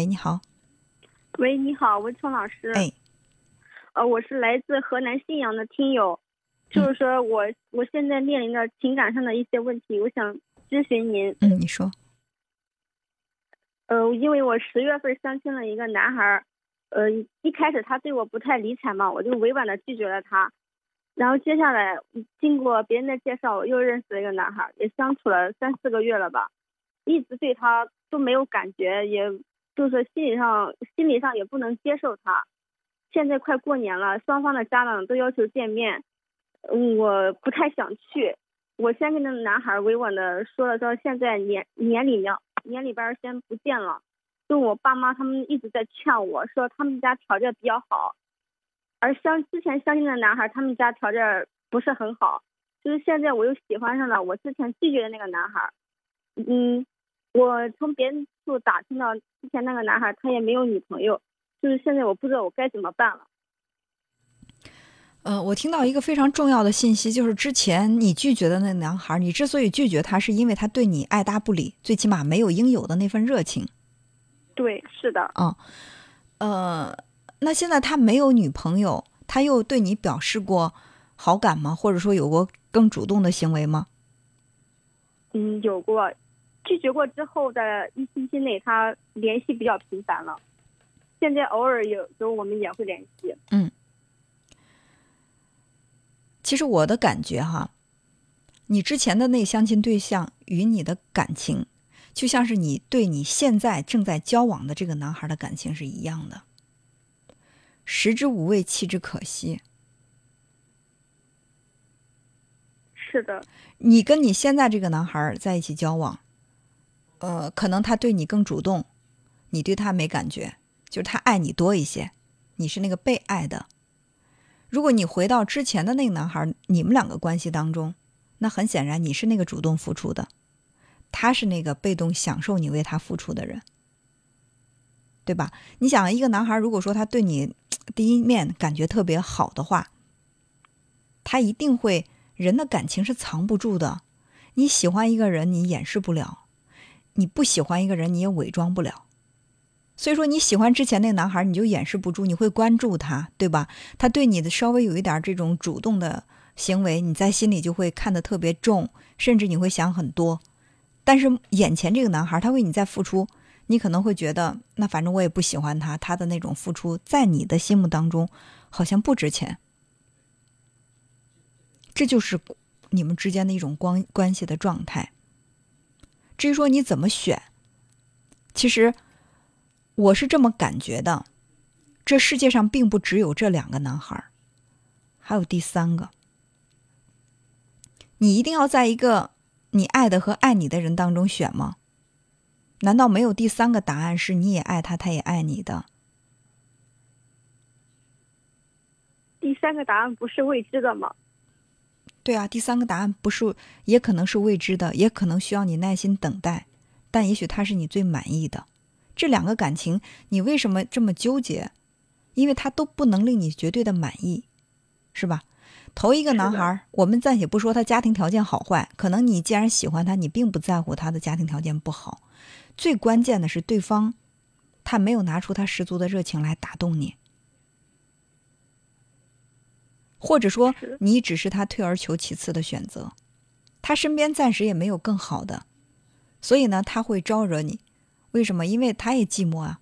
喂，你好。喂，你好，文聪老师。哎。呃，我是来自河南信阳的听友，就是说我我现在面临着情感上的一些问题，我想咨询您。嗯，你说。呃，因为我十月份相亲了一个男孩，呃，一开始他对我不太理睬嘛，我就委婉的拒绝了他。然后接下来经过别人的介绍，我又认识了一个男孩，也相处了三四个月了吧，一直对他都没有感觉，也就是心理上心理上也不能接受他。现在快过年了，双方的家长都要求见面，我不太想去。我先跟那个男孩委婉的说了，说现在年年里面年里边先不见了。就我爸妈他们一直在劝我说，他们家条件比较好，而相之前相亲的男孩他们家条件不是很好。就是现在我又喜欢上了我之前拒绝的那个男孩，嗯，我从别人处打听到之前那个男孩他也没有女朋友。就是现在我不知道我该怎么办了。呃，我听到一个非常重要的信息，就是之前你拒绝的那个男孩，你之所以拒绝他，是因为他对你爱答不理，最起码没有应有的那份热情。对，是的。啊，呃，那现在他没有女朋友，他又对你表示过好感吗？或者说有过更主动的行为吗？嗯，有过，拒绝过之后的一星期内，他联系比较频繁了。现在偶尔有时候我们也会联系。嗯，其实我的感觉哈，你之前的那相亲对象与你的感情，就像是你对你现在正在交往的这个男孩的感情是一样的，食之无味，弃之可惜。是的，你跟你现在这个男孩在一起交往，呃，可能他对你更主动，你对他没感觉。就是他爱你多一些，你是那个被爱的。如果你回到之前的那个男孩，你们两个关系当中，那很显然你是那个主动付出的，他是那个被动享受你为他付出的人，对吧？你想，一个男孩如果说他对你第一面感觉特别好的话，他一定会人的感情是藏不住的。你喜欢一个人，你掩饰不了；你不喜欢一个人，你也伪装不了。所以说你喜欢之前那个男孩，你就掩饰不住，你会关注他，对吧？他对你的稍微有一点这种主动的行为，你在心里就会看得特别重，甚至你会想很多。但是眼前这个男孩，他为你在付出，你可能会觉得，那反正我也不喜欢他，他的那种付出在你的心目当中好像不值钱。这就是你们之间的一种关关系的状态。至于说你怎么选，其实。我是这么感觉的，这世界上并不只有这两个男孩，还有第三个。你一定要在一个你爱的和爱你的人当中选吗？难道没有第三个答案是你也爱他，他也爱你的？第三个答案不是未知的吗？对啊，第三个答案不是，也可能是未知的，也可能需要你耐心等待，但也许他是你最满意的。这两个感情，你为什么这么纠结？因为他都不能令你绝对的满意，是吧？头一个男孩，我们暂且不说他家庭条件好坏，可能你既然喜欢他，你并不在乎他的家庭条件不好。最关键的是，对方他没有拿出他十足的热情来打动你，或者说你只是他退而求其次的选择，他身边暂时也没有更好的，所以呢，他会招惹你。为什么？因为他也寂寞啊，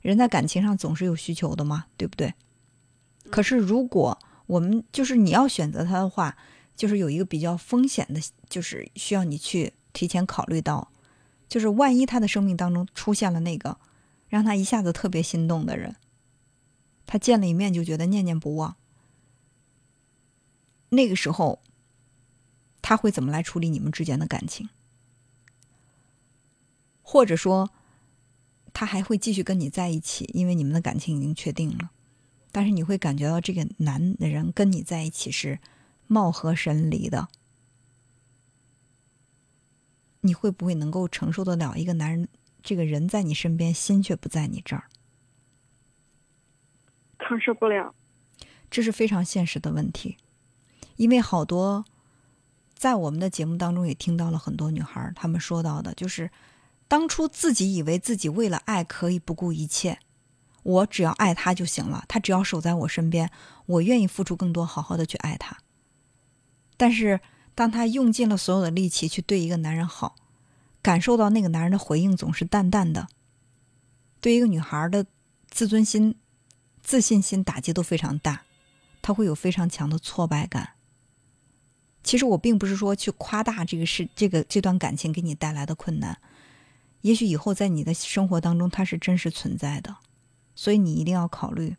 人在感情上总是有需求的嘛，对不对？可是如果我们就是你要选择他的话，就是有一个比较风险的，就是需要你去提前考虑到，就是万一他的生命当中出现了那个让他一下子特别心动的人，他见了一面就觉得念念不忘，那个时候他会怎么来处理你们之间的感情？或者说？他还会继续跟你在一起，因为你们的感情已经确定了。但是你会感觉到这个男人跟你在一起是貌合神离的。你会不会能够承受得了一个男人，这个人在你身边，心却不在你这儿？承受不了，这是非常现实的问题。因为好多在我们的节目当中也听到了很多女孩，她们说到的就是。当初自己以为自己为了爱可以不顾一切，我只要爱他就行了，他只要守在我身边，我愿意付出更多，好好的去爱他。但是当他用尽了所有的力气去对一个男人好，感受到那个男人的回应总是淡淡的，对一个女孩的自尊心、自信心打击都非常大，他会有非常强的挫败感。其实我并不是说去夸大这个事，这个这段感情给你带来的困难，也许以后在你的生活当中它是真实存在的，所以你一定要考虑，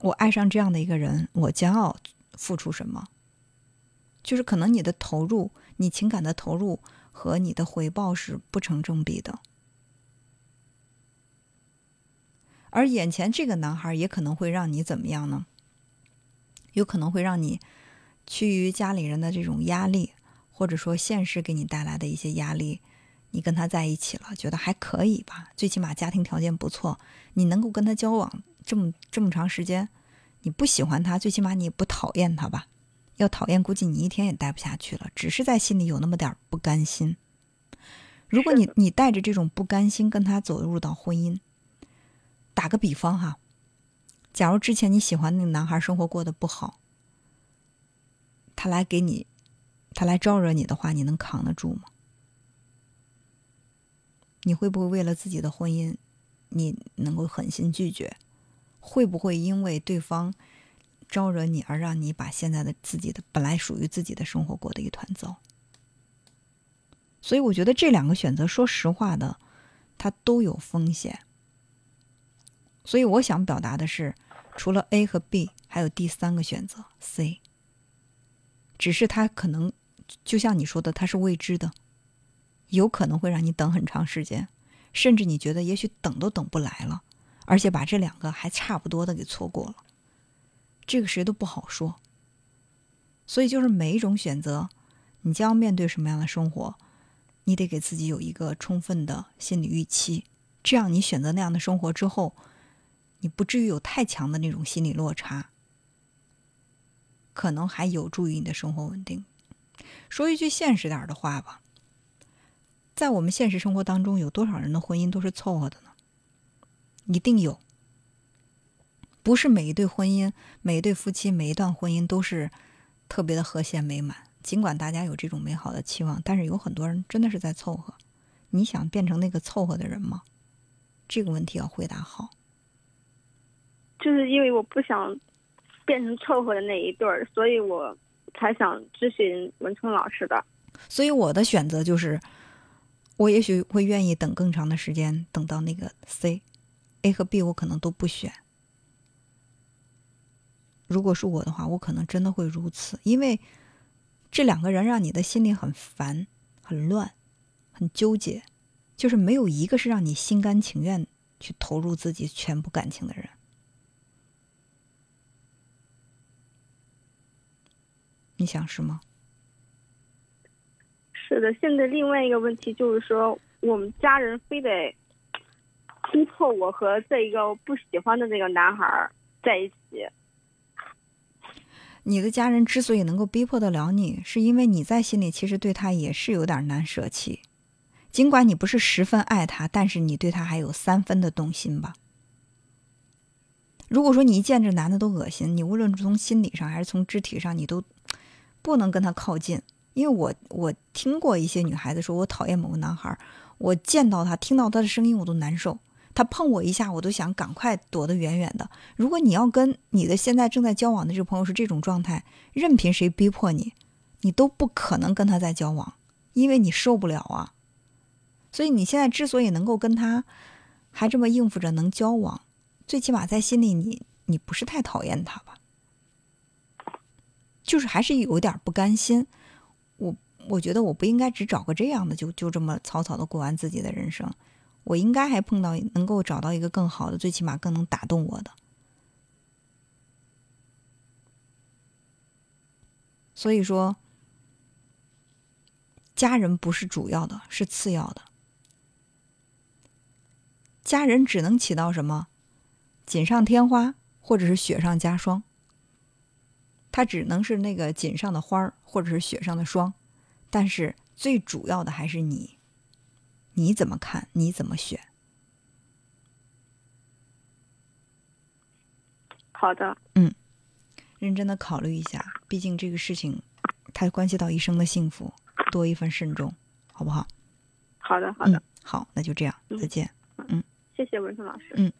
我爱上这样的一个人，我将要付出什么？就是可能你的投入，你情感的投入和你的回报是不成正比的，而眼前这个男孩也可能会让你怎么样呢？有可能会让你。趋于家里人的这种压力，或者说现实给你带来的一些压力，你跟他在一起了，觉得还可以吧？最起码家庭条件不错，你能够跟他交往这么这么长时间，你不喜欢他，最起码你也不讨厌他吧？要讨厌，估计你一天也待不下去了，只是在心里有那么点不甘心。如果你你带着这种不甘心跟他走入到婚姻，打个比方哈，假如之前你喜欢那个男孩生活过得不好。他来给你，他来招惹你的话，你能扛得住吗？你会不会为了自己的婚姻，你能够狠心拒绝？会不会因为对方招惹你而让你把现在的自己的本来属于自己的生活过得一团糟？所以我觉得这两个选择，说实话的，它都有风险。所以我想表达的是，除了 A 和 B，还有第三个选择 C。只是他可能，就像你说的，他是未知的，有可能会让你等很长时间，甚至你觉得也许等都等不来了，而且把这两个还差不多的给错过了，这个谁都不好说。所以就是每一种选择，你将要面对什么样的生活，你得给自己有一个充分的心理预期，这样你选择那样的生活之后，你不至于有太强的那种心理落差。可能还有助于你的生活稳定。说一句现实点的话吧，在我们现实生活当中，有多少人的婚姻都是凑合的呢？一定有。不是每一对婚姻、每一对夫妻、每一段婚姻都是特别的和谐美满。尽管大家有这种美好的期望，但是有很多人真的是在凑合。你想变成那个凑合的人吗？这个问题要回答好。就是因为我不想。变成凑合的那一对儿，所以我才想咨询文聪老师的。所以我的选择就是，我也许会愿意等更长的时间，等到那个 C，A 和 B 我可能都不选。如果是我的话，我可能真的会如此，因为这两个人让你的心里很烦、很乱、很纠结，就是没有一个是让你心甘情愿去投入自己全部感情的人。你想是吗？是的，现在另外一个问题就是说，我们家人非得逼迫我和这一个不喜欢的那个男孩在一起。你的家人之所以能够逼迫得了你，是因为你在心里其实对他也是有点难舍弃，尽管你不是十分爱他，但是你对他还有三分的动心吧。如果说你一见这男的都恶心，你无论从心理上还是从肢体上，你都。不能跟他靠近，因为我我听过一些女孩子说，我讨厌某个男孩，我见到他，听到他的声音我都难受，他碰我一下，我都想赶快躲得远远的。如果你要跟你的现在正在交往的这个朋友是这种状态，任凭谁逼迫你，你都不可能跟他再交往，因为你受不了啊。所以你现在之所以能够跟他还这么应付着能交往，最起码在心里你你不是太讨厌他吧？就是还是有点不甘心，我我觉得我不应该只找个这样的，就就这么草草的过完自己的人生，我应该还碰到能够找到一个更好的，最起码更能打动我的。所以说，家人不是主要的，是次要的，家人只能起到什么锦上添花，或者是雪上加霜。它只能是那个锦上的花儿，或者是雪上的霜，但是最主要的还是你，你怎么看？你怎么选？好的，嗯认真的考虑一下，毕竟这个事情它关系到一生的幸福，多一份慎重，好不好？好的，好的，嗯，好，那就这样，嗯再见。嗯谢谢文生老师。嗯